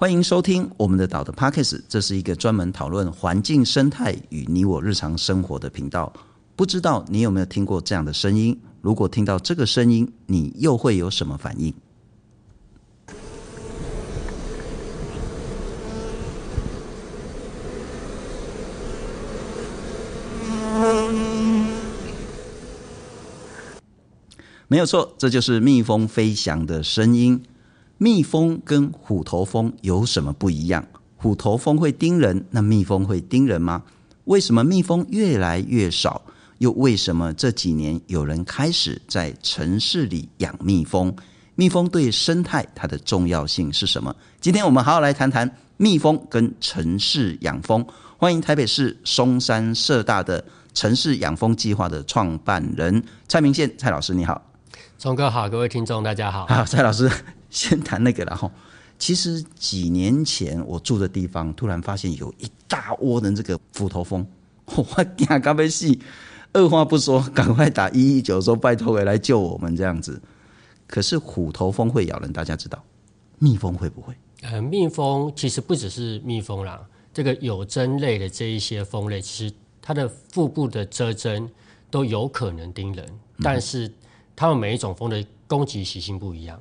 欢迎收听我们的岛的 Podcast，这是一个专门讨论环境生态与你我日常生活的频道。不知道你有没有听过这样的声音？如果听到这个声音，你又会有什么反应？没有错，这就是蜜蜂飞翔的声音。蜜蜂跟虎头蜂有什么不一样？虎头蜂会叮人，那蜜蜂会叮人吗？为什么蜜蜂越来越少？又为什么这几年有人开始在城市里养蜜蜂？蜜蜂对生态它的重要性是什么？今天我们好好来谈谈蜜蜂跟城市养蜂。欢迎台北市松山社大的城市养蜂计划的创办人蔡明宪蔡老师，你好。聪哥好，各位听众大家好。好，蔡老师先谈那个了哈。其实几年前我住的地方，突然发现有一大窝的这个虎头蜂，我惊到要死，二话不说，赶快打一一九说拜托回来救我们这样子。可是虎头蜂会咬人，大家知道，蜜蜂会不会？呃，蜜蜂其实不只是蜜蜂啦，这个有针类的这一些蜂类，其实它的腹部的螫针都有可能叮人，但是。它们每一种蜂的攻击习性不一样，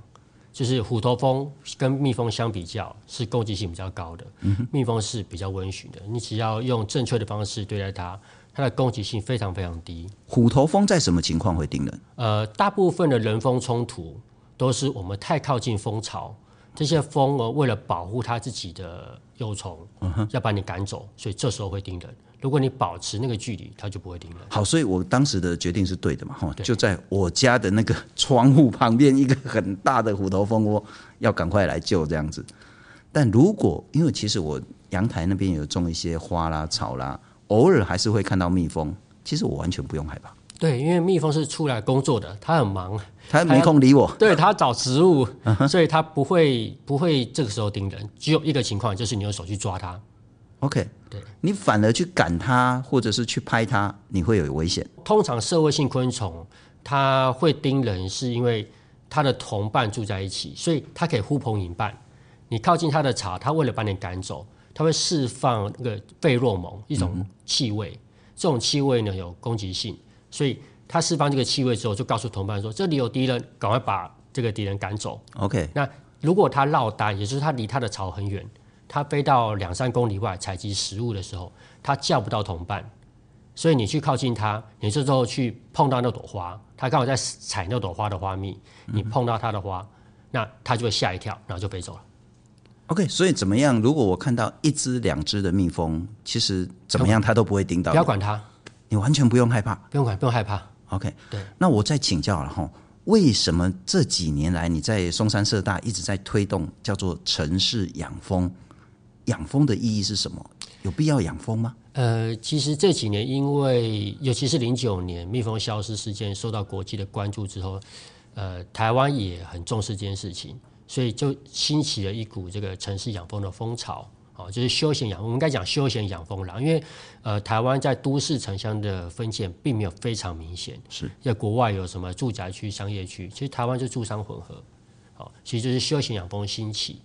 就是虎头蜂跟蜜蜂相比较是攻击性比较高的，嗯、蜜蜂是比较温驯的。你只要用正确的方式对待它，它的攻击性非常非常低。虎头蜂在什么情况会叮人？呃，大部分的人蜂冲突都是我们太靠近蜂巢，这些蜂儿为了保护它自己的幼虫，嗯，要把你赶走，所以这时候会叮人。如果你保持那个距离，它就不会叮了。好，所以我当时的决定是对的嘛，哈，就在我家的那个窗户旁边一个很大的虎头蜂窝，要赶快来救这样子。但如果因为其实我阳台那边有种一些花啦、草啦，偶尔还是会看到蜜蜂，其实我完全不用害怕。对，因为蜜蜂是出来工作的，它很忙，它没空理我。对，它找食物，所以它不会不会这个时候叮人。只有一个情况，就是你用手去抓它。OK，对，你反而去赶它，或者是去拍它，你会有危险。通常社会性昆虫它会叮人，是因为它的同伴住在一起，所以它可以呼朋引伴。你靠近它的巢，它为了把你赶走，它会释放那个费洛蒙一种气味，嗯，这种气味呢有攻击性，所以它释放这个气味之后，就告诉同伴说这里有敌人，赶快把这个敌人赶走。OK，那如果它落单，也就是它离它的巢很远。它飞到两三公里外采集食物的时候，它叫不到同伴，所以你去靠近它，你这时候去碰到那朵花，它刚好在采那朵花的花蜜，你碰到它的花，那它就会吓一跳，然后就飞走了。OK，所以怎么样？如果我看到一只、两只的蜜蜂，其实怎么样它都不会叮到。不要管它，你完全不用害怕，不用管，不用害怕。OK，对。那我再请教了哈，为什么这几年来你在松山社大一直在推动叫做城市养蜂？养蜂的意义是什么？有必要养蜂吗？呃，其实这几年，因为尤其是零九年蜜蜂消失事件受到国际的关注之后，呃，台湾也很重视这件事情，所以就兴起了一股这个城市养蜂的风潮。哦，就是休闲养，我们应该讲休闲养蜂啦，因为呃，台湾在都市城乡的分界并没有非常明显，是在国外有什么住宅区、商业区，其实台湾就住商混合。好，其实就是休闲养蜂兴起。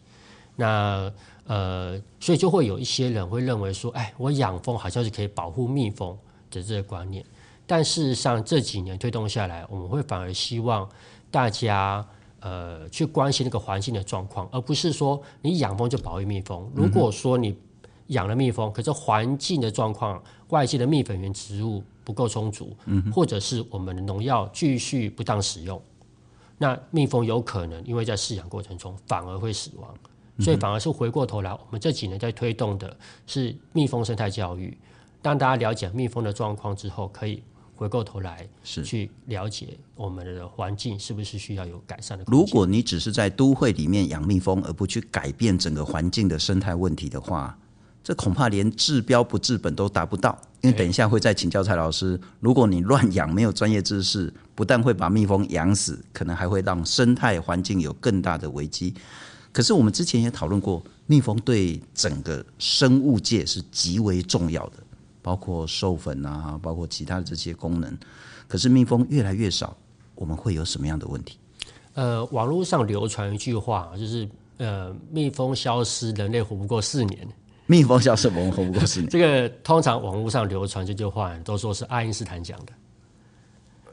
那呃，所以就会有一些人会认为说，哎，我养蜂好像是可以保护蜜蜂的这个观念。但事实上这几年推动下来，我们会反而希望大家呃去关心那个环境的状况，而不是说你养蜂就保护蜜蜂。如果说你养了蜜蜂，可是环境的状况，外界的蜜粉源植物不够充足，或者是我们的农药继续不当使用，那蜜蜂有可能因为在饲养过程中反而会死亡。所以反而是回过头来，我们这几年在推动的是蜜蜂生态教育。当大家了解蜜蜂的状况之后，可以回过头来是去了解我们的环境是不是需要有改善的。如果你只是在都会里面养蜜蜂，而不去改变整个环境的生态问题的话，这恐怕连治标不治本都达不到。因为等一下会再请教蔡老师，如果你乱养，没有专业知识，不但会把蜜蜂养死，可能还会让生态环境有更大的危机。可是我们之前也讨论过，蜜蜂对整个生物界是极为重要的，包括授粉啊，包括其他的这些功能。可是蜜蜂越来越少，我们会有什么样的问题？呃，网络上流传一句话，就是呃，蜜蜂消失，人类活不过四年。蜜蜂消失，我们活不过四年。这个通常网络上流传这句话，都说是爱因斯坦讲的。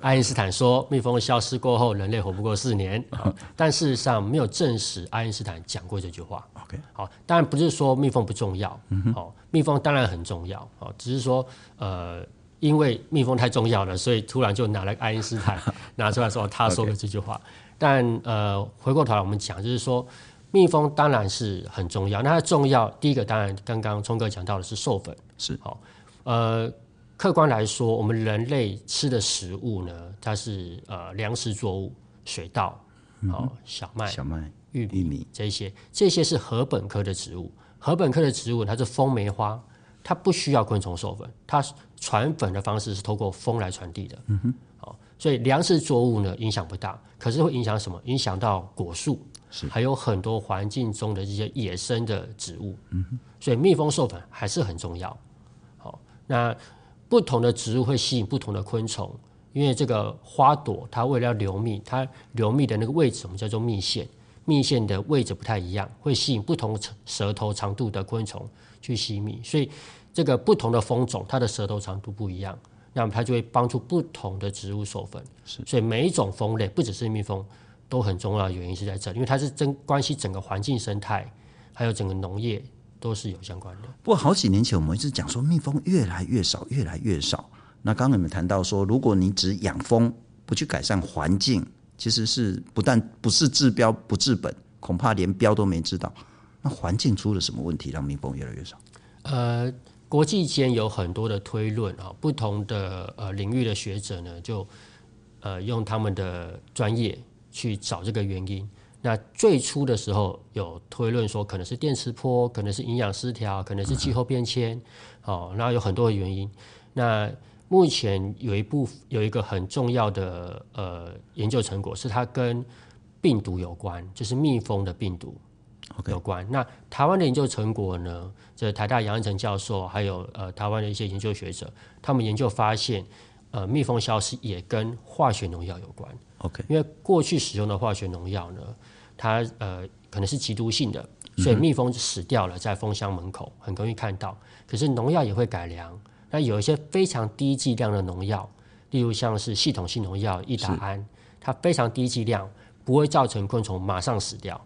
爱因斯坦说，蜜蜂消失过后，人类活不过四年。但事实上没有证实爱因斯坦讲过这句话。OK，好，当然不是说蜜蜂不重要。好，蜜蜂当然很重要。好，只是说，呃，因为蜜蜂太重要了，所以突然就拿了爱因斯坦 拿出来说，他说的这句话。但呃，回过头来我们讲，就是说，蜜蜂当然是很重要。那它重要，第一个当然刚刚聪哥讲到的是授粉，是好。呃，客观来说，我们人类吃的食物呢，它是呃粮食作物，水稻，哦、小麦、小麦、玉米、玉米这些，这些是禾本科的植物。禾本科的植物，它是风媒花，它不需要昆虫授粉，它传粉的方式是透过风来传递的。嗯哼。所以粮食作物呢，影响不大，可是会影响什么？影响到果树，是还有很多环境中的这些野生的植物。嗯哼，所以蜜蜂授粉还是很重要。好，那不同的植物会吸引不同的昆虫，因为这个花朵它为了要流蜜，它留蜜的那个位置我们叫做蜜腺，蜜腺的位置不太一样，会吸引不同舌头长度的昆虫去吸蜜，所以这个不同的蜂种它的舌头长度不一样。那么它就会帮助不同的植物授粉，是，所以每一种蜂类，不只是蜜蜂，都很重要的原因是在这里，因为它是真关系整个环境生态，还有整个农业都是有相关的。不过好几年前我们一直讲说蜜蜂越来越少，越来越少。那刚刚你们谈到说，如果你只养蜂，不去改善环境，其实是不但不是治标不治本，恐怕连标都没治到。那环境出了什么问题，让蜜蜂越来越少？呃。国际间有很多的推论啊，不同的呃领域的学者呢，就呃用他们的专业去找这个原因。那最初的时候有推论说，可能是电磁波，可能是营养失调，可能是气候变迁，哦，然后有很多的原因。那目前有一部有一个很重要的呃研究成果，是它跟病毒有关，就是蜜蜂的病毒。有关。那台湾的研究成果呢？这台大杨安成教授，还有呃台湾的一些研究学者，他们研究发现，呃，蜜蜂消失也跟化学农药有关。OK，因为过去使用的化学农药呢，它呃可能是极毒性的，所以蜜蜂死掉了，在蜂箱门口很容易看到。可是农药也会改良，那有一些非常低剂量的农药，例如像是系统性农药异达胺，它非常低剂量，不会造成昆虫马上死掉。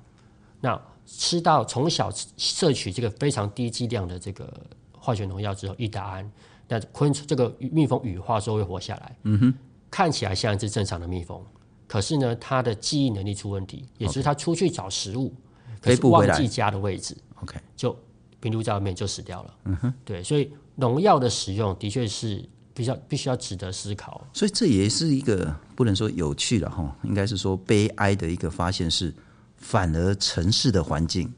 那吃到从小摄取这个非常低剂量的这个化学农药之后，异达胺，那昆虫这个蜜蜂羽化之后会活下来。嗯哼，看起来像一只正常的蜜蜂，可是呢，他的记忆能力出问题，也就是他出去找食物.可是忘记家的位置，OK，就病毒在外面就死掉了。嗯哼，对，所以农药的使用的确是比较必须要值得思考。所以这也是一个不能说有趣的哈，应该是说悲哀的一个发现是。反而城市的环境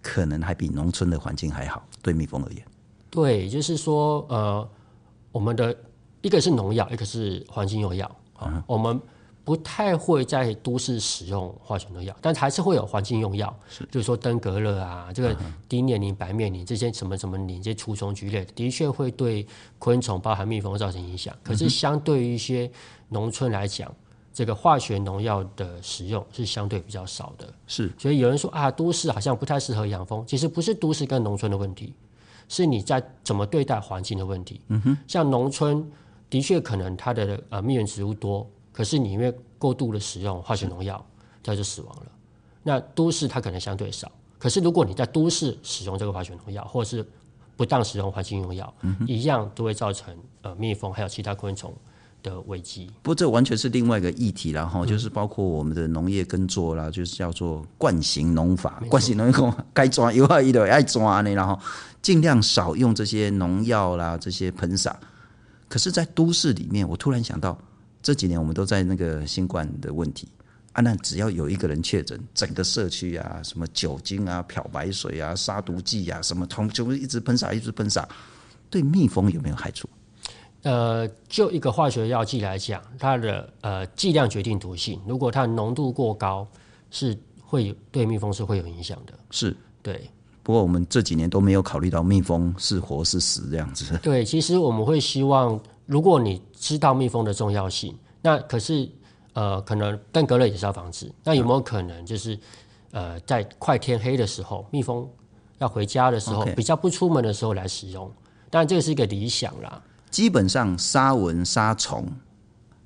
可能还比农村的环境还好，对蜜蜂而言。对，就是说，呃，我们的一个是农药，一个是环境用药。嗯，我们不太会在都市使用化学农药，但还是会有环境用药，就是说登革热啊，这个低年龄白面临这些什么什么你这些除虫菊类，的确会对昆虫，包含蜜蜂造成影响。可是相对于一些农村来讲，这个化学农药的使用是相对比较少的，是，所以有人说啊，都市好像不太适合养蜂，其实不是都市跟农村的问题，是你在怎么对待环境的问题。嗯哼，像农村的确可能它的呃蜜源植物多，可是你因为过度的使用化学农药，它就死亡了。那都市它可能相对少，可是如果你在都市使用这个化学农药，或者是不当使用环境用药，嗯，一样都会造成呃蜜蜂还有其他昆虫的危机，不过这完全是另外一个议题了哈，就是包括我们的农业耕作啦，就是叫做惯行农法，惯行农法该抓一定爱抓呢，然后尽量少用这些农药啦，这些喷洒。可是，在都市里面，我突然想到，这几年我们都在那个新冠的问题啊，那只要有一个人确诊，整个社区啊，什么酒精啊、漂白水啊、杀毒剂啊，什么通就会一直喷洒，一直喷洒，对蜜蜂有没有害处？呃，就一个化学药剂来讲，它的呃剂量决定毒性。如果它浓度过高，是会对蜜蜂是会有影响的。是，对。不过我们这几年都没有考虑到蜜蜂是活是死这样子。对，其实我们会希望，如果你知道蜜蜂的重要性，那可是呃，可能但隔热也是要防治。那有没有可能就是呃，在快天黑的时候，蜜蜂要回家的时候.比较不出门的时候来使用。当然，这个是一个理想啦。基本上，杀蚊杀虫，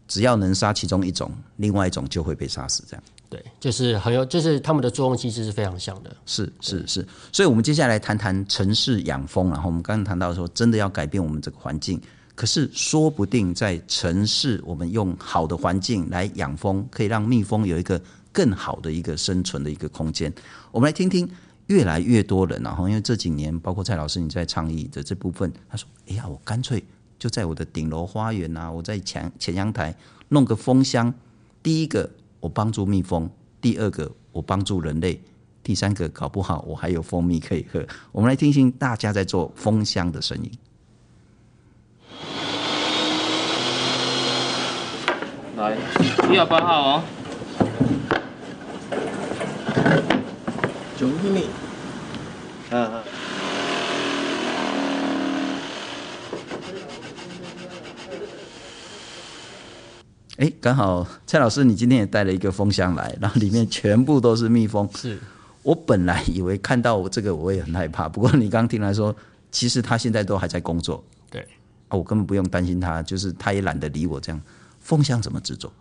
只要能杀其中一种，另外一种就会被杀死。这样。对，就是很有，就是它们的作用机制是非常像的。是是是，所以，我们接下来谈谈城市养蜂。然后，我们刚刚谈到说，真的要改变我们这个环境。可是，说不定在城市，我们用好的环境来养蜂，可以让蜜蜂有一个更好的一个生存的一个空间。我们来听听越来越多人，然后因为这几年，包括蔡老师你在倡议的这部分，他说：“哎呀，我干脆就在我的顶楼花园啊，我在前前阳台弄个蜂箱。第一个，我帮助蜜蜂；第二个，我帮助人类；第三个，搞不好我还有蜂蜜可以喝。”我们来听听大家在做蜂箱的声音。来，一号八号哦。九米。嗯嗯。哎，刚好蔡老师，你今天也带了一个蜂箱来，然后里面全部都是蜜蜂。是。我本来以为看到我这个我也很害怕，不过你刚刚听来说，其实他现在都还在工作。对。啊，我根本不用担心他，就是他也懒得理我这样。蜂箱怎么制作？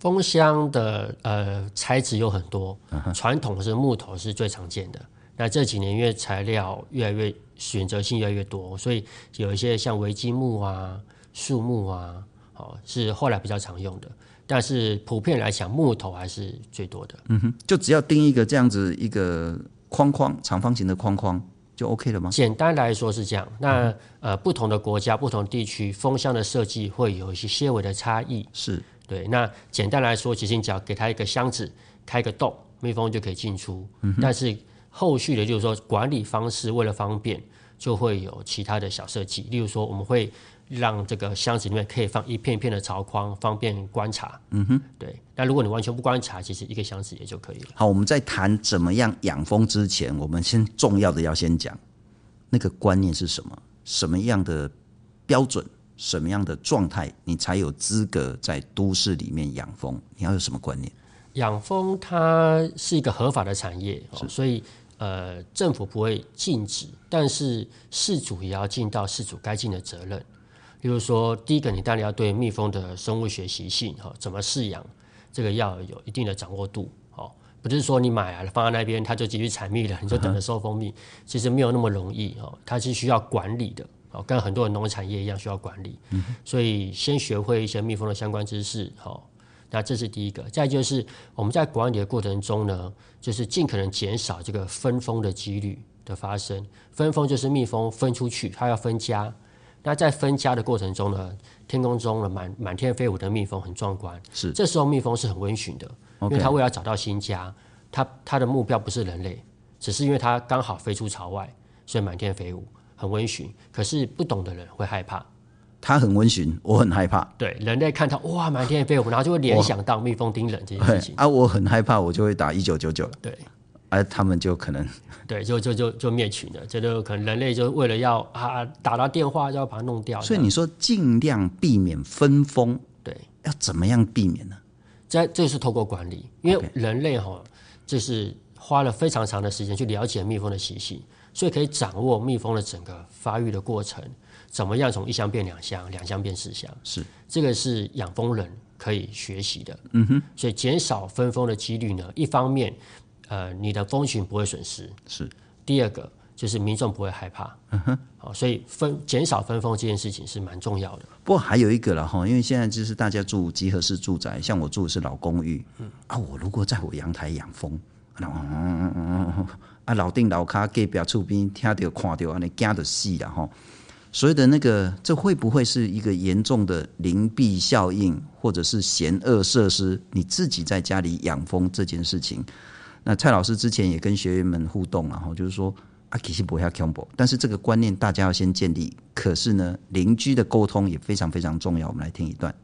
蜂箱的呃材质有很多，传统是木头是最常见的。那这几年因为材料越来越选择性越来越多，所以有一些像微积木啊、树木啊，哦是后来比较常用的。但是普遍来讲，木头还是最多的。嗯哼，就只要钉一个这样子一个框框，长方形的框框。就 OK 了吗？简单来说是这样。那呃，不同的国家、不同地区，风箱的设计会有一些些微的差异。是对。那简单来说，其实你只要给它一个箱子，开个洞，蜜蜂就可以进出。嗯。但是后续的，就是说管理方式为了方便，就会有其他的小设计。例如说，我们会让这个箱子里面可以放一片一片的槽框，方便观察。嗯哼。对。那如果你完全不观察，其实一个箱子也就可以了。好，我们在谈怎么样养蜂之前，我们先重要的要先讲那个观念是什么？什么样的标准？什么样的状态，你才有资格在都市里面养蜂？你要有什么观念？养蜂它是一个合法的产业，所以呃，政府不会禁止，但是事主也要尽到事主该尽的责任。比如说，第一个，你当然要对蜜蜂的生物学习性哈，怎么饲养。这个要有一定的掌握度，哦，不是说你买来了放在那边，它就继续采蜜了，你就等着收蜂蜜，其实没有那么容易哦，它是需要管理的，哦，跟很多的农产业一样需要管理，所以先学会一些蜜蜂的相关知识，哦，那这是第一个。再就是我们在管理的过程中呢，就是尽可能减少这个分蜂的几率的发生。分蜂就是蜜蜂分出去，它要分家。那在分家的过程中呢，天空中的满满天飞舞的蜜蜂很壮观，是这时候蜜蜂是很温驯的.因为它为了找到新家，它它的目标不是人类，只是因为它刚好飞出巢外，所以满天飞舞很温驯。可是不懂的人会害怕，它很温驯，我很害怕。对，人类看到哇满天飞舞，然后就会联想到蜜蜂叮人这件事情。啊，我很害怕，我就会打一九九九。对。而、啊、他们就可能，对，就就就就灭群了。这就可能人类就为了要啊打到电话就要把它弄掉。所以你说尽量避免分封，对，要怎么样避免呢？这这是透过管理，因为人类哈，就是花了非常长的时间去了解蜜蜂的习性，所以可以掌握蜜蜂的整个发育的过程，怎么样从一箱变两箱，两箱变四箱，是这个是养蜂人可以学习的。嗯哼，所以减少分蜂的几率呢，一方面。呃，你的蜂群不会损失，是第二个，就是民众不会害怕，嗯哼，好，所以分减少分蜂这件事情是蛮重要的。不过还有一个了哈，因为现在就是大家住集合式住宅，像我住的是老公寓，嗯啊，我如果在我阳台养蜂，嗯嗯嗯嗯啊，老顶老卡隔壁厝边听到看到，安尼惊的死了哈。所谓的那个，这会不会是一个严重的邻避效应，或者是嫌恶设施？你自己在家里养蜂这件事情？那蔡老师之前也跟学员们互动，然后就是说啊，其实不要恐怖，但是这个观念大家要先建立。可是呢，邻居的沟通也非常非常重要。我们来听一段。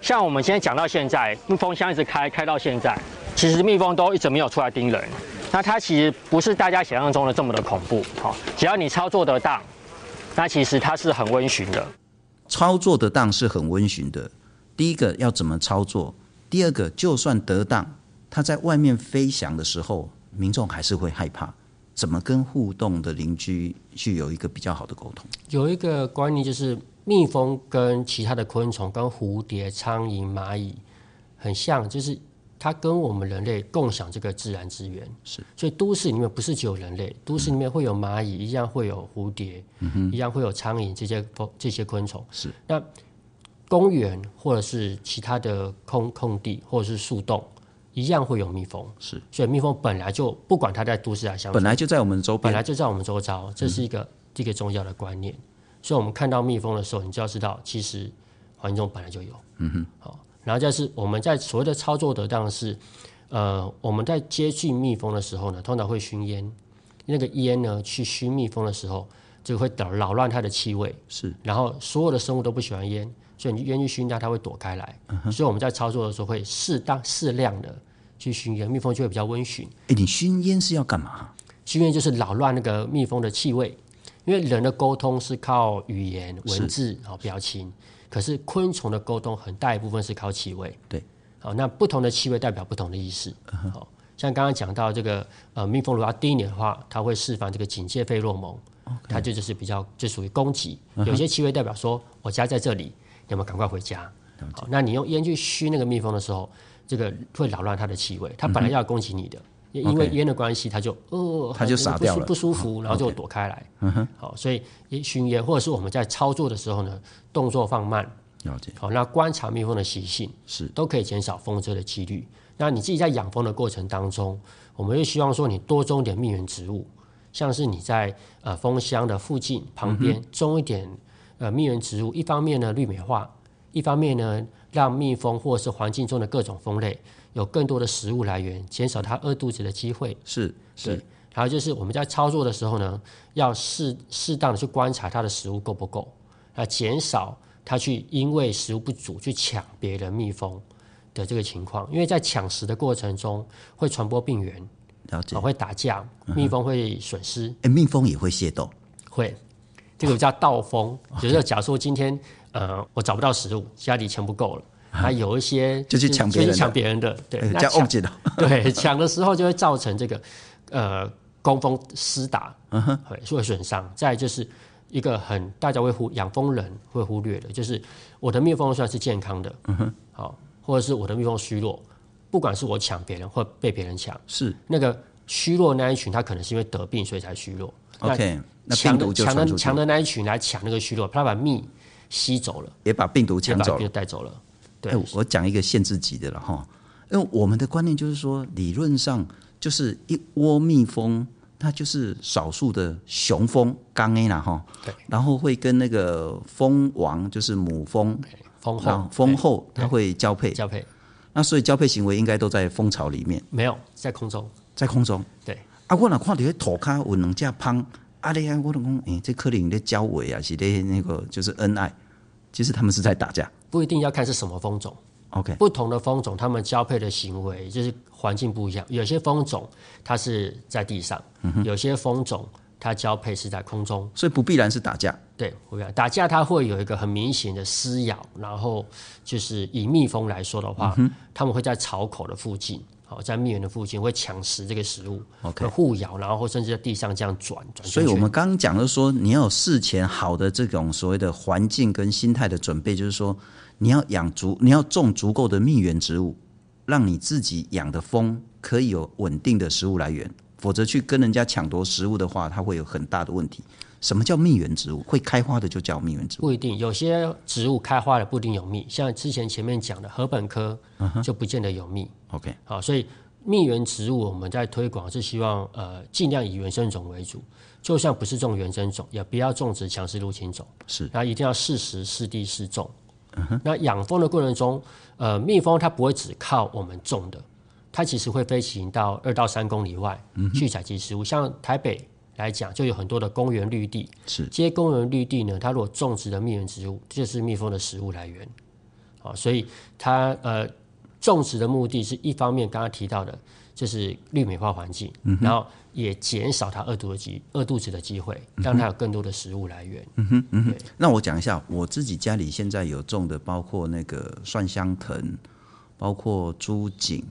像我们现在讲到现在，蜜蜂箱一直开开到现在，其实蜜蜂都一直没有出来叮人。那它其实不是大家想象中的这么的恐怖。好，只要你操作得当，那其实它是很温驯的。操作得当是很温驯的。第一个要怎么操作？第二个就算得当。它在外面飞翔的时候，民众还是会害怕。怎么跟互动的邻居去有一个比较好的沟通？有一个观念就是，蜜蜂跟其他的昆虫，跟蝴蝶、苍蝇、蚂蚁很像，就是它跟我们人类共享这个自然资源。是，所以都市里面不是只有人类，都市里面会有蚂蚁，一样会有蝴蝶，嗯、一样会有苍蝇这些这些昆虫。是，那公园或者是其他的空空地或者是树洞。一样会有蜜蜂，是，所以蜜蜂本来就不管它在都市还是乡，本来就在我们周边，本来就在我们周遭，这是一个、嗯、一个重要的观念。所以，我们看到蜜蜂的时候，你就要知道，其实环境中本来就有。嗯哼，好，然后再是我们在所谓的操作得当是，呃，我们在接近蜜蜂的时候呢，通常会熏烟，那个烟呢去熏蜜蜂的时候，就会扰扰乱它的气味。是，然后所有的生物都不喜欢烟。所以你愿意熏它，它会躲开来。Uh-huh. 所以我们在操作的时候会适当适量的去熏烟，蜜蜂就会比较温驯。哎，你熏烟是要干嘛？熏烟就是扰乱那个蜜蜂的气味，因为人的沟通是靠语言、文字、好表情，可是昆虫的沟通很大一部分是靠气味。对，好，那不同的气味代表不同的意思。好、uh-huh.，像刚刚讲到这个呃，蜜蜂如果要叮你的话，它会释放这个警戒费洛蒙.它就就是比较就属于攻击。Uh-huh. 有些气味代表说我家在这里。要么赶快回家。好，那你用烟去熏那个蜜蜂的时候，这个会扰乱它的气味。它本来要攻击你的，嗯、因为烟的关系，它就呃，它就傻掉了，不舒服，然后就躲开来。嗯哼。好，所以熏烟或者是我们在操作的时候呢，动作放慢。了解。好，那观察蜜蜂的习性是都可以减少蜂蛰的几率。那你自己在养蜂的过程当中，我们会希望说你多种点蜜源植物，像是你在呃蜂箱的附近旁边种一点。呃，蜜源植物一方面呢，绿美化，一方面呢，让蜜蜂或是环境中的各种蜂类有更多的食物来源，减少它饿肚子的机会。是是。还有就是我们在操作的时候呢，要适适当的去观察它的食物够不够，啊，减少它去因为食物不足去抢别人蜜蜂的这个情况，因为在抢食的过程中会传播病源，了解，会打架，蜜蜂会损失。哎、嗯，蜜蜂也会械斗，会。这个叫盗蜂，就是假如说今天呃我找不到食物，家里钱不够了，还有一些就去抢别人，抢别人的，对，那抢对抢的时候就会造成这个呃工蜂厮打，会会损伤。再就是一个很大家会忽养蜂人会忽略的，就是我的蜜蜂算是健康的，嗯哼，好，或者是我的蜜蜂虚弱，不管是我抢别人或被别人抢，是那个虚弱那一群，它可能是因为得病所以才虚弱。OK。那病毒就强的强的那一群来抢那个虚弱，他把蜜吸走了，也把病毒抢走了，带走了。对，欸、我讲一个限制级的了哈，因为我们的观念就是说，理论上就是一窝蜜蜂，它就是少数的雄蜂刚 A 啦哈，对，然后会跟那个蜂王，就是母蜂，蜂后，蜂后它会交配，交配。那所以交配行为应该都在蜂巢里面，没有在空中，在空中。对，啊，我哪看到土卡有两只蜂。阿丽安，我同讲，诶，这可能在交尾啊，是在那个就是恩爱，其实他们是在打架。不一定要看是什么蜂种，OK，不同的蜂种，它们交配的行为就是环境不一样。有些蜂种它是在地上，嗯、有些蜂种它交配是在空中，所以不必然是打架。对，不必然打架，它会有一个很明显的撕咬，然后就是以蜜蜂来说的话，他、嗯、们会在巢口的附近。在蜜源的附近会抢食这个食物，OK，互咬，然后甚至在地上这样转转。所以我们刚刚讲的说，你要有事前好的这种所谓的环境跟心态的准备，就是说你要养足，你要种足够的蜜源植物，让你自己养的蜂可以有稳定的食物来源，否则去跟人家抢夺食物的话，它会有很大的问题。什么叫蜜源植物？会开花的就叫蜜源植物？不一定，有些植物开花了不一定有蜜，像之前前面讲的禾本科就不见得有蜜。Uh-huh. OK，好，所以蜜源植物我们在推广是希望呃尽量以原生种为主，就算不是种原生种，也不要种植强势入侵种。是，那一定要适时适地适种。Uh-huh. 那养蜂的过程中，呃，蜜蜂它不会只靠我们种的，它其实会飞行到二到三公里外去采集食物，uh-huh. 像台北。来讲，就有很多的公园绿地，是这些公园绿地呢，它如果种植的蜜源植物，这就是蜜蜂的食物来源。好，所以它呃种植的目的是一方面，刚刚提到的，就是绿美化环境，嗯，然后也减少它饿肚的机饿肚子的机会，让它有更多的食物来源。嗯哼，嗯哼。那我讲一下，我自己家里现在有种的，包括那个蒜香藤，包括猪颈，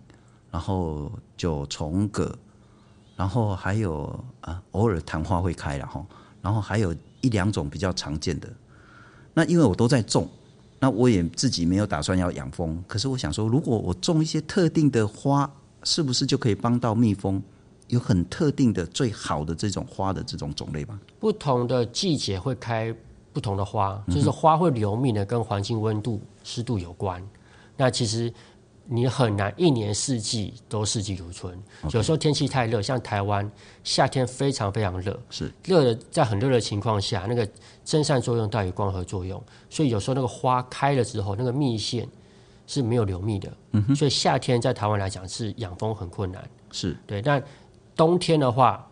然后九重葛，然后还有啊，偶尔昙花会开，然后然后还有一两种比较常见的。那因为我都在种，那我也自己没有打算要养蜂。可是我想说，如果我种一些特定的花，是不是就可以帮到蜜蜂？有很特定的、最好的这种花的这种种类吗？不同的季节会开不同的花，就是花会留蜜呢，跟环境温度、湿度有关。那其实你很难一年四季都四季如春。有时候天气太热，像台湾夏天非常非常热，是热的，在很热的情况下，那个蒸散作用大于光合作用，所以有时候那个花开了之后，那个蜜腺是没有流蜜的。嗯哼，所以夏天在台湾来讲是养蜂很困难。是对，但冬天的话，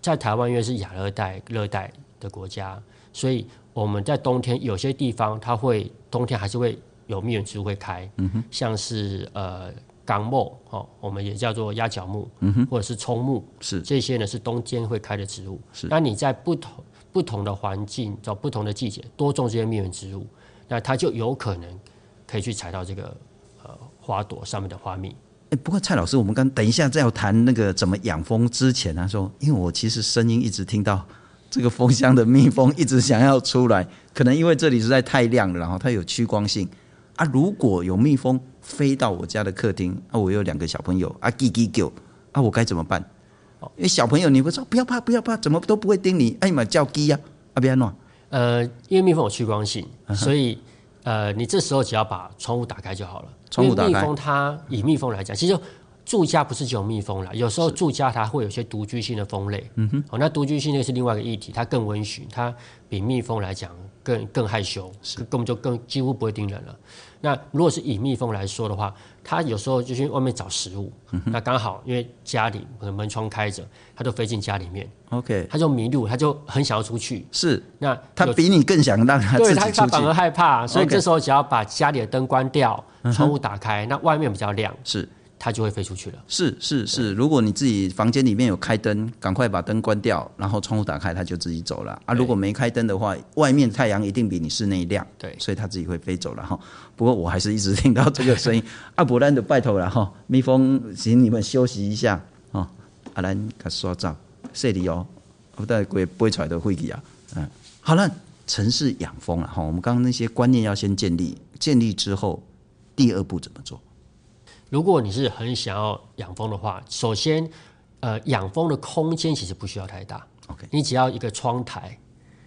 在台湾因为是亚热带、热带的国家，所以我们在冬天有些地方它会冬天还是会。有蜜源植物会开，像是呃钢木哦，我们也叫做鸭脚木，或者是葱木，是这些呢是冬天会开的植物。是，那你在不同不同的环境，找不同的季节，多种这些蜜源植物，那它就有可能可以去采到这个呃花朵上面的花蜜。哎，不过蔡老师，我们刚等一下在要谈那个怎么养蜂之前，他说，因为我其实声音一直听到这个蜂箱的蜜蜂一直想要出来，可能因为这里实在太亮了，然后它有趋光性。啊，如果有蜜蜂飞到我家的客厅，啊，我有两个小朋友，啊，叽叽叫，啊，我该怎么办？哦，因为小朋友你会说不要怕，不要怕，怎么都不会叮你，哎嘛叫鸡呀，啊，不要弄。呃，因为蜜蜂有趋光性，所以呃，你这时候只要把窗户打开就好了。窗户打开。蜜蜂它以蜜蜂来讲，其实住家不是只有蜜蜂啦，有时候住家它会有些独居性的蜂类。嗯哼。哦，那独居性那个是另外一个议题，它更温驯，它比蜜蜂来讲更更害羞，是根本就更几乎不会叮人了。那如果是以蜜蜂来说的话，它有时候就去外面找食物，嗯、那刚好因为家里门窗开着，它就飞进家里面。OK，它就迷路，它就很想要出去。是，那它比你更想让它。对，它反而害怕，所以这时候只要把家里的灯关掉窗户打开，那外面比较亮。是。它就会飞出去了。是是是，如果你自己房间里面有开灯，赶快把灯关掉，然后窗户打开，它就自己走了啊。如果没开灯的话，外面太阳一定比你室内亮，对，所以它自己会飞走了哈。不过我还是一直听到这个声音，阿伯兰的拜托了哈，蜜蜂，请你们休息一下啊。阿兰卡刷帐，谢你哦，不带鬼不会出来的会议啊。嗯，好了，城市养蜂了哈，我们刚刚那些观念要先建立，建立之后，第二步怎么做？如果你是很想要养蜂的话，首先，呃，养蜂的空间其实不需要太大。OK，你只要一个窗台，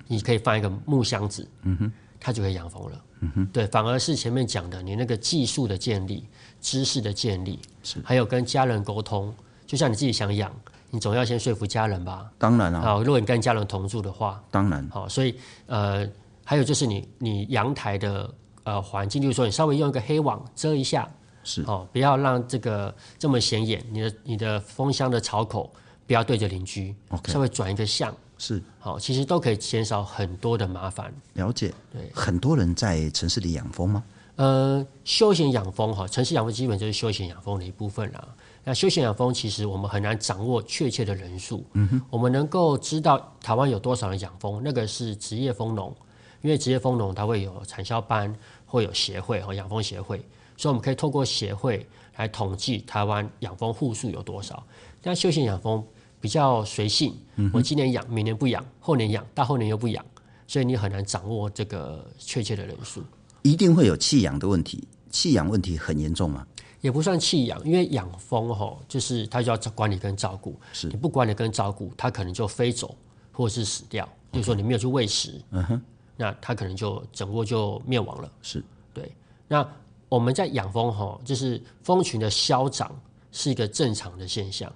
你可以放一个木箱子，嗯哼，它就可以养蜂了。嗯哼，对，反而是前面讲的，你那个技术的建立、知识的建立，是还有跟家人沟通。就像你自己想养，你总要先说服家人吧。当然了。好，如果你跟家人同住的话，当然。好，所以呃，还有就是你你阳台的呃环境，就是说你稍微用一个黑网遮一下。是哦，不要让这个这么显眼。你的你的蜂箱的槽口不要对着邻居，Okay. 稍微转一个向。是好，其实都可以减少很多的麻烦。了解，对，很多人在城市里养蜂吗？呃，休闲养蜂哈，城市养蜂基本就是休闲养蜂的一部分啦。那休闲养蜂其实我们很难掌握确切的人数。嗯哼，我们能够知道台湾有多少人养蜂，那个是职业蜂农，因为职业蜂农它会有产销班，会有协会和养蜂协会。所以我们可以透过协会来统计台湾养蜂户数有多少。但休闲养蜂比较随性，我今年养，明年不养，后年养，大后年又不养，所以你很难掌握这个确切的人数。一定会有弃养的问题，弃养问题很严重吗？也不算弃养，因为养蜂吼，就是它就要管理跟照顾。是你不管理跟照顾，它可能就飞走或者是死掉。就是说你没有去喂食，嗯哼，那它可能就整个就灭亡了。是对，那。我们在养蜂吼，就是蜂群的消长是一个正常的现象，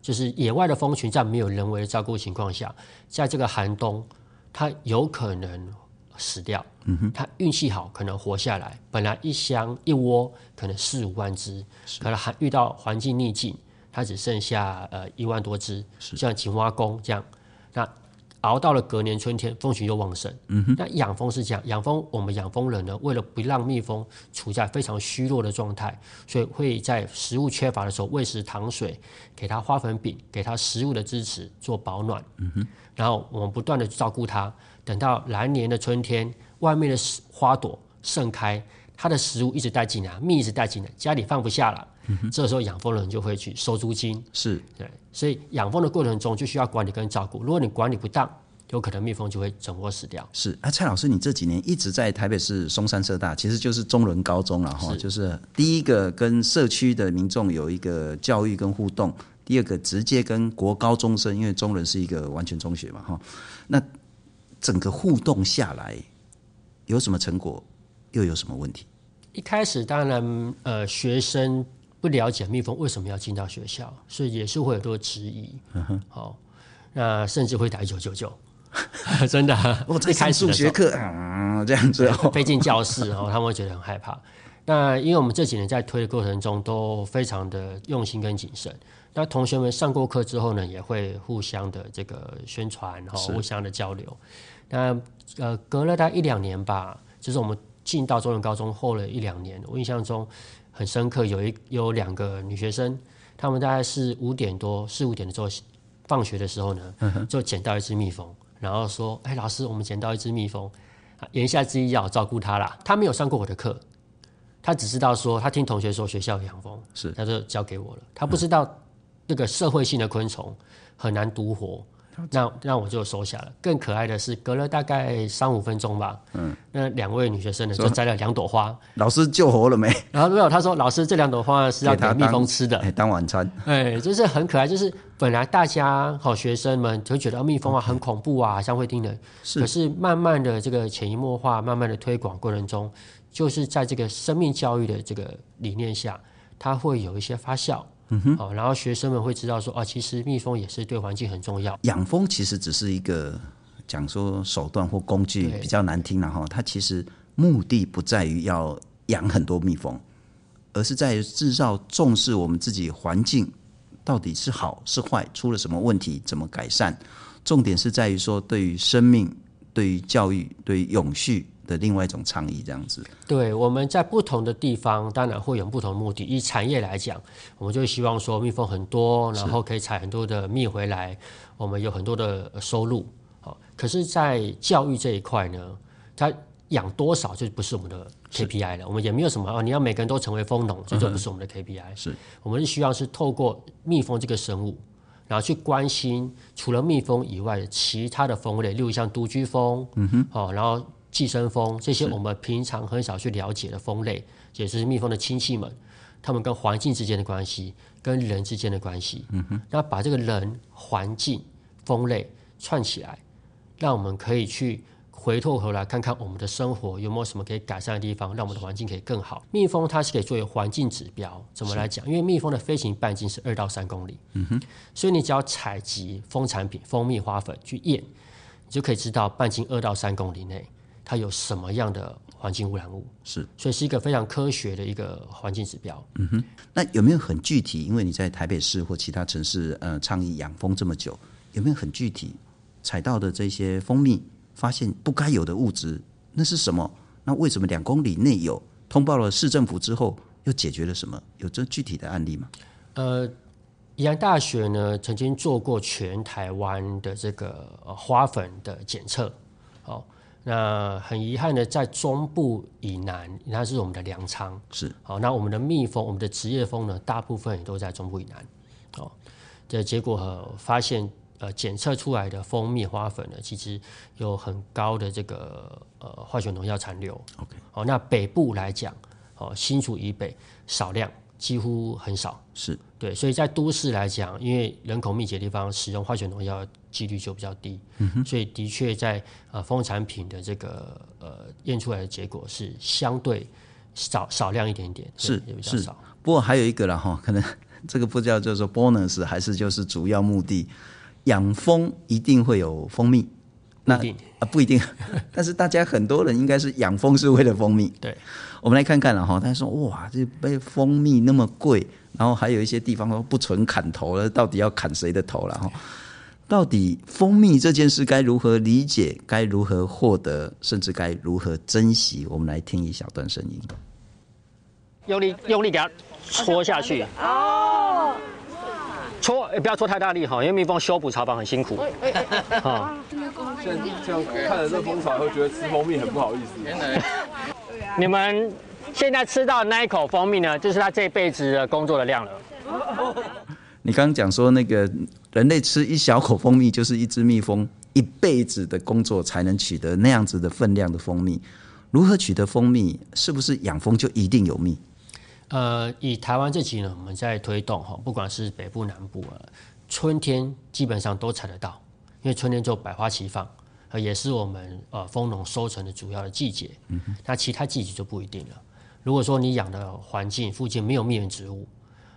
就是野外的蜂群在没有人为的照顾情况下，在这个寒冬，它有可能死掉。嗯哼，它运气好可能活下来。本来一箱一窝可能四五万只，可能还遇到环境逆境，它只剩下呃一万多只，像井蛙公这样。那熬到了隔年春天，蜂群又旺盛。嗯哼，那养蜂是这样，养蜂我们养蜂人呢，为了不让蜜蜂处在非常虚弱的状态，所以会在食物缺乏的时候喂食糖水，给它花粉饼，给它食物的支持做保暖。嗯哼，然后我们不断的照顾它，等到来年的春天，外面的花朵盛开，它的食物一直带进来，蜜一直带进来，家里放不下了，嗯、这个时候养蜂人就会去收租金。是对，所以养蜂的过程中就需要管理跟照顾。如果你管理不当，有可能蜜蜂就会整窝死掉。是啊，蔡老师，你这几年一直在台北市松山社大，其实就是中仑高中了哈，就是第一个跟社区的民众有一个教育跟互动，第二个直接跟国高中生，因为中仑是一个完全中学嘛哈。那整个互动下来，有什么成果，又有什么问题？一开始当然呃，学生不了解蜜蜂为什么要进到学校，所以也是会有多质疑。嗯哼，好，那甚至会打一九九九。真的，我在开数学课啊，这样子哦，飞进教室哦，他们会觉得很害怕。那因为我们这几年在推的过程中都非常的用心跟谨慎。那同学们上过课之后呢，也会互相的这个宣传，然后互相的交流。那呃，隔了大概一两年吧，就是我们进到中文高中后了一两年，我印象中很深刻，有一有两个女学生，她们大概是五点多四五点的时候放学的时候呢，就捡到一只蜜蜂。然后说：“哎，老师，我们捡到一只蜜蜂，言下之意要照顾它啦。他没有上过我的课，他只知道说他听同学说学校有养蜂，是他就交给我了。他不知道那个社会性的昆虫很难独活。”那那我就收下了。更可爱的是，隔了大概三五分钟吧，嗯，那两位女学生呢就摘了两朵花。老师救活了没？然后没有，他说老师这两朵花是要给蜜蜂吃的，当，当晚餐。哎，就是很可爱。就是本来大家好学生们就觉得蜜蜂啊很恐怖啊，像会叮人。是。可是慢慢的这个潜移默化，慢慢的推广过程中，就是在这个生命教育的这个理念下，它会有一些发酵。嗯哼，好，然后学生们会知道说，啊，其实蜜蜂也是对环境很重要。养蜂其实只是一个讲说手段或工具，比较难听，然后它其实目的不在于要养很多蜜蜂，而是在于制造重视我们自己环境到底是好是坏，出了什么问题，怎么改善。重点是在于说，对于生命、对于教育、对于永续。的另外一种倡议，这样子。对，我们在不同的地方，当然会有不同的目的。以产业来讲，我们就希望说蜜蜂很多，然后可以采很多的蜜回来，我们有很多的收入。好，可是，在教育这一块呢，它养多少就不是我们的 KPI 了。我们也没有什么哦，你要每个人都成为蜂农，这就不是我们的 KPI。是我们是希望是透过蜜蜂这个生物，然后去关心除了蜜蜂以外的其他的蜂类，例如像独居蜂，嗯哼，好，然后。寄生蜂这些我们平常很少去了解的蜂类，也就是蜜蜂的亲戚们，他们跟环境之间的关系，跟人之间的关系。嗯哼，那把这个人、环境、蜂类串起来，让我们可以去回头回来看看我们的生活有没有什么可以改善的地方，让我们的环境可以更好。蜜蜂它是可以作为环境指标，怎么来讲？因为蜜蜂的飞行半径是二到三公里。嗯哼，所以你只要采集蜂产品、蜂蜜、花粉去验，你就可以知道半径二到三公里内。它有什么样的环境污染物？是，所以是一个非常科学的一个环境指标。嗯哼，那有没有很具体？因为你在台北市或其他城市，呃，倡议养蜂这么久，有没有很具体采到的这些蜂蜜，发现不该有的物质？那是什么？那为什么两公里内有？通报了市政府之后，又解决了什么？有这具体的案例吗？呃，宜兰大学呢，曾经做过全台湾的这个花粉的检测，好。那很遗憾的，在中部以南，那是我们的粮仓。是好，那我们的蜜蜂，我们的职业蜂呢，大部分也都在中部以南。哦，这结果发现，呃，检测出来的蜂蜜花粉呢，其实有很高的这个呃化学农药残留。OK，好，那北部来讲，哦，新竹以北少量。几乎很少，是对，所以在都市来讲，因为人口密集的地方，使用化学农药几率就比较低，嗯，所以的确在呃蜂产品的这个呃验出来的结果是相对少少量一点点，是也比较少。不过还有一个了哈，可能 这个不叫叫做 bonus，还是就是主要目的，养蜂一定会有蜂蜜。那啊、呃、不一定，但是大家很多人应该是养蜂是为了蜂蜜。对，我们来看看了哈。他说哇，这杯蜂蜜那么贵，然后还有一些地方说不准砍头了，到底要砍谁的头了哈？到底蜂蜜这件事该如何理解？该如何获得？甚至该如何珍惜？我们来听一小段声音。用力用力给它戳下去。哦。戳，欸、不要戳太大力哈，因为蜜蜂修补巢房很辛苦。啊，现在 这样看着这蜂巢，会觉得吃蜂蜜很不好意思。你们现在吃到那一口蜂蜜呢，就是他这辈子的工作的量了。你刚刚讲说，那个人类吃一小口蜂蜜，就是一只蜜蜂一辈子的工作才能取得那样子的分量的蜂蜜。如何取得蜂蜜？是不是养蜂就一定有蜜？呃，以台湾这几年我们在推动哈，不管是北部南部啊，春天基本上都采得到，因为春天就百花齐放，也是我们呃蜂农收成的主要的季节。嗯哼，那其他季节就不一定了。如果说你养的环境附近没有蜜源植物，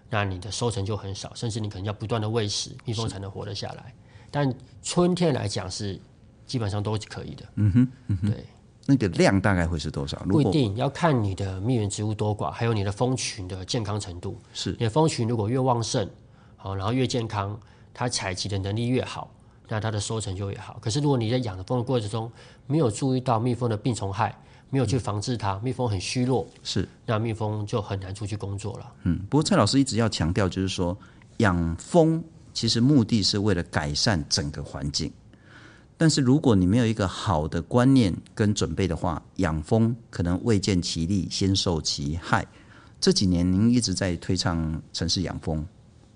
那你的收成就很少，甚至你可能要不断的喂食，蜜蜂才能活得下来。但春天来讲是基本上都是可以的。嗯哼，嗯哼，对。那个量大概会是多少？不一定要看你的蜜源植物多寡，还有你的蜂群的健康程度。是，你的蜂群如果越旺盛，好，然后越健康，它采集的能力越好，那它的收成就越好。可是如果你在养的蜂的过程中没有注意到蜜蜂的病虫害，没有去防治它，蜜蜂很虚弱，是，那蜜蜂就很难出去工作了。嗯，不过蔡老师一直要强调，就是说养蜂其实目的是为了改善整个环境。但是如果你没有一个好的观念跟准备的话，养蜂可能未见其利，先受其害。这几年您一直在推倡城市养蜂，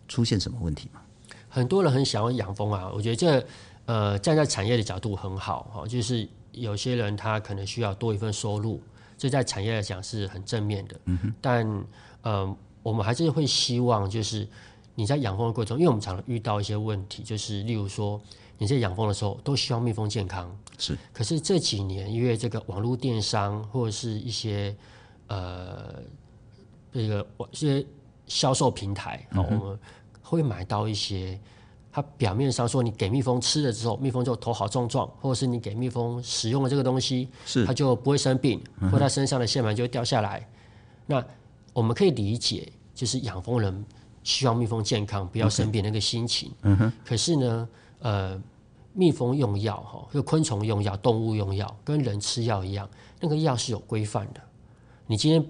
出现什么问题吗？很多人很想要养蜂啊，我觉得这呃站在产业的角度很好哈，就是有些人他可能需要多一份收入，这在产业来讲是很正面的。嗯哼。但呃，我们还是会希望就是你在养蜂的过程中，因为我们常常遇到一些问题，就是例如说。你在养蜂的时候都希望蜜蜂健康，是。可是这几年因为这个网络电商或者是一些呃这个一些销售平台，嗯、我们会买到一些，它表面上说你给蜜蜂吃了之后，蜜蜂就头好壮壮，或者是你给蜜蜂使用了这个东西，是它就不会生病，嗯、或它身上的线盘就会掉下来。那我们可以理解，就是养蜂人希望蜜蜂健康，不要生病那个心情。嗯哼。可是呢？呃，蜜蜂用药哈，就昆虫用药、动物用药，跟人吃药一样，那个药是有规范的。你今天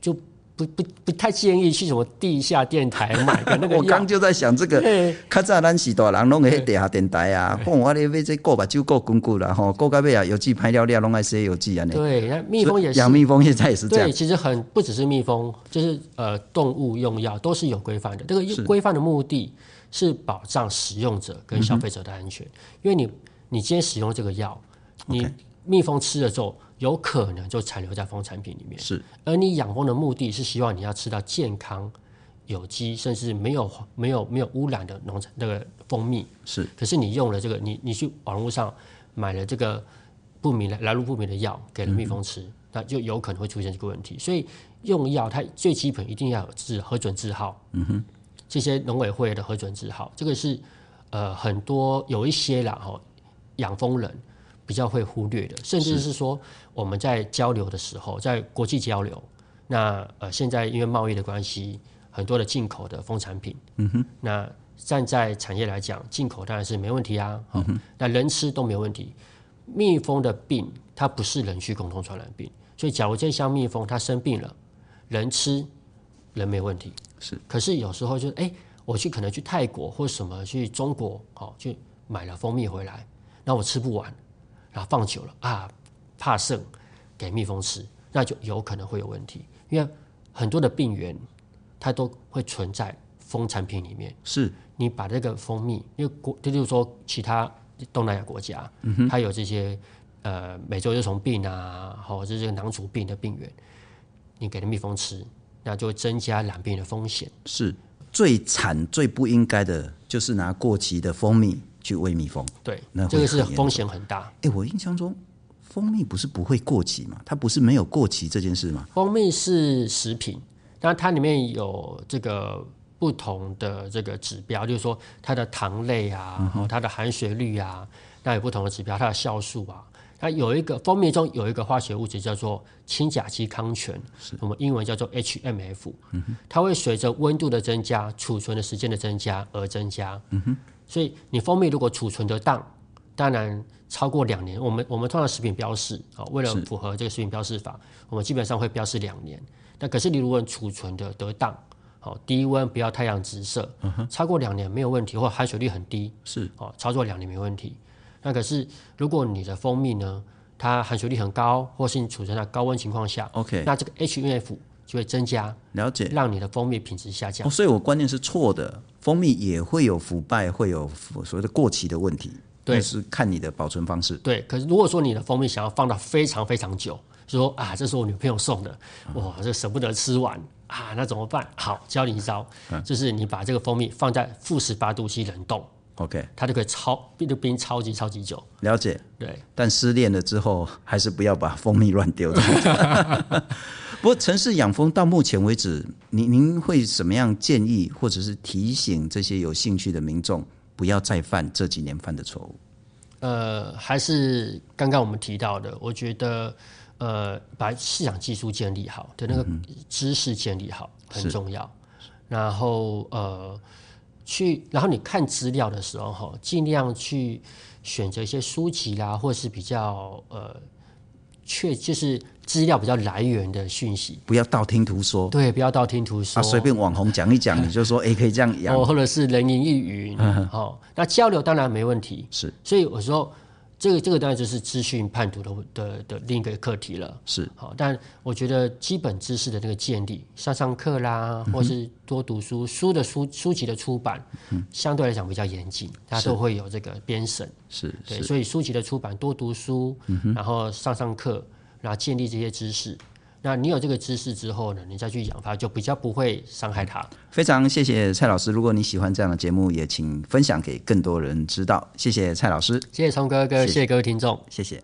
就不不不太建议去什么地下电台买 的那个药。我刚就在想这个，较早咱是大人拢会地下电台啊，讲我咧买这过把酒过滚滚啦吼，过到尾啊有机排料料拢爱写有机啊。对，那蜜蜂也是养蜜蜂现在也是这样。对，其实很不只是蜜蜂，就是呃动物用药都是有规范的。这个规范的目的。是保障使用者跟消费者的安全，嗯、因为你你今天使用这个药，你蜜蜂吃了之后，有可能就残留在蜂产品里面。是，而你养蜂的目的是希望你要吃到健康、有机，甚至没有没有没有污染的农产那个蜂蜜。是，可是你用了这个，你你去网络上买了这个不明来来路不明的药给了蜜蜂吃，嗯、那就有可能会出现这个问题。所以用药它最基本一定要有字核准字号。嗯哼。这些农委会的核准字号，这个是呃很多有一些啦哈养蜂人比较会忽略的，甚至是说我们在交流的时候，在国际交流，那呃现在因为贸易的关系，很多的进口的蜂产品，嗯哼，那站在产业来讲，进口当然是没问题啊，嗯，那人吃都没有问题。蜜蜂的病它不是人畜共同传染病，所以假如这箱蜜蜂它生病了，人吃人没有问题。是，可是有时候就哎、欸，我去可能去泰国或什么去中国，哦，去买了蜂蜜回来，那我吃不完，然后放久了啊，怕剩，给蜜蜂吃，那就有可能会有问题，因为很多的病源它都会存在蜂产品里面。是，你把这个蜂蜜，因为国，就就是说其他东南亚国家，嗯哼，它有这些呃美洲幼虫病啊，或者这个囊肿病的病源，你给了蜜蜂吃。那就会增加染病的风险。是最惨、最不应该的，就是拿过期的蜂蜜去喂蜜蜂。对，那这个是风险很大。哎、欸，我印象中蜂蜜不是不会过期吗？它不是没有过期这件事吗？蜂蜜是食品，那它里面有这个不同的这个指标，就是说它的糖类啊，然后它的含水率啊，那有不同的指标，它的酵素啊。它有一个蜂蜜中有一个化学物质叫做氢甲基糠醛，我们英文叫做 HMF，它会随着温度的增加、储存的时间的增加而增加。所以你蜂蜜如果储存得当，当然超过两年，我们我们通常食品标示啊，为了符合这个食品标示法，我们基本上会标示两年。那可是你如果储存的得当，好低温不要太阳直射，超过两年没有问题，或含水率很低，是哦，操作两年没问题。那可是，如果你的蜂蜜呢，它含水率很高，或是你储存在高温情况下，OK，那这个 HNF 就会增加，了解，让你的蜂蜜品质下降。哦，所以我观念是错的，蜂蜜也会有腐败，会有所谓的过期的问题。对，是看你的保存方式。对，可是如果说你的蜂蜜想要放到非常非常久，说啊，这是我女朋友送的，哇，这舍不得吃完啊，那怎么办？好，教你一招，嗯、就是你把这个蜂蜜放在负十八度 C 冷冻，OK，它就可以超冰的冰超级超级久。了解。对，但失恋了之后，还是不要把蜂蜜乱丢。不过，城市养蜂到目前为止，您您会怎么样建议，或者是提醒这些有兴趣的民众？不要再犯这几年犯的错误。呃，还是刚刚我们提到的，我觉得，呃，把市场技术建立好的那个知识建立好很重要。然后，呃，去，然后你看资料的时候，哈，尽量去选择一些书籍啦，或是比较呃。确就是资料比较来源的讯息，不要道听途说。对，不要道听途说。啊，随便网红讲一讲，你就说哎，可以这样养。哦，或者是人云亦云。哦，那交流当然没问题。是，所以我说。这个这个当然就是资讯判读的的的另一个课题了。是好，但我觉得基本知识的那个建立，上上课啦，或是多读书，书的书书籍的出版，嗯，相对来讲比较严谨，它都会有这个编审。是对，所以书籍的出版，多读书，嗯，然后上上课，然后建立这些知识。那你有这个知识之后呢，你再去养它就比较不会伤害它。非常谢谢蔡老师，如果你喜欢这样的节目，也请分享给更多人知道。谢谢蔡老师，谢谢聪哥哥，谢谢各位听众，谢谢。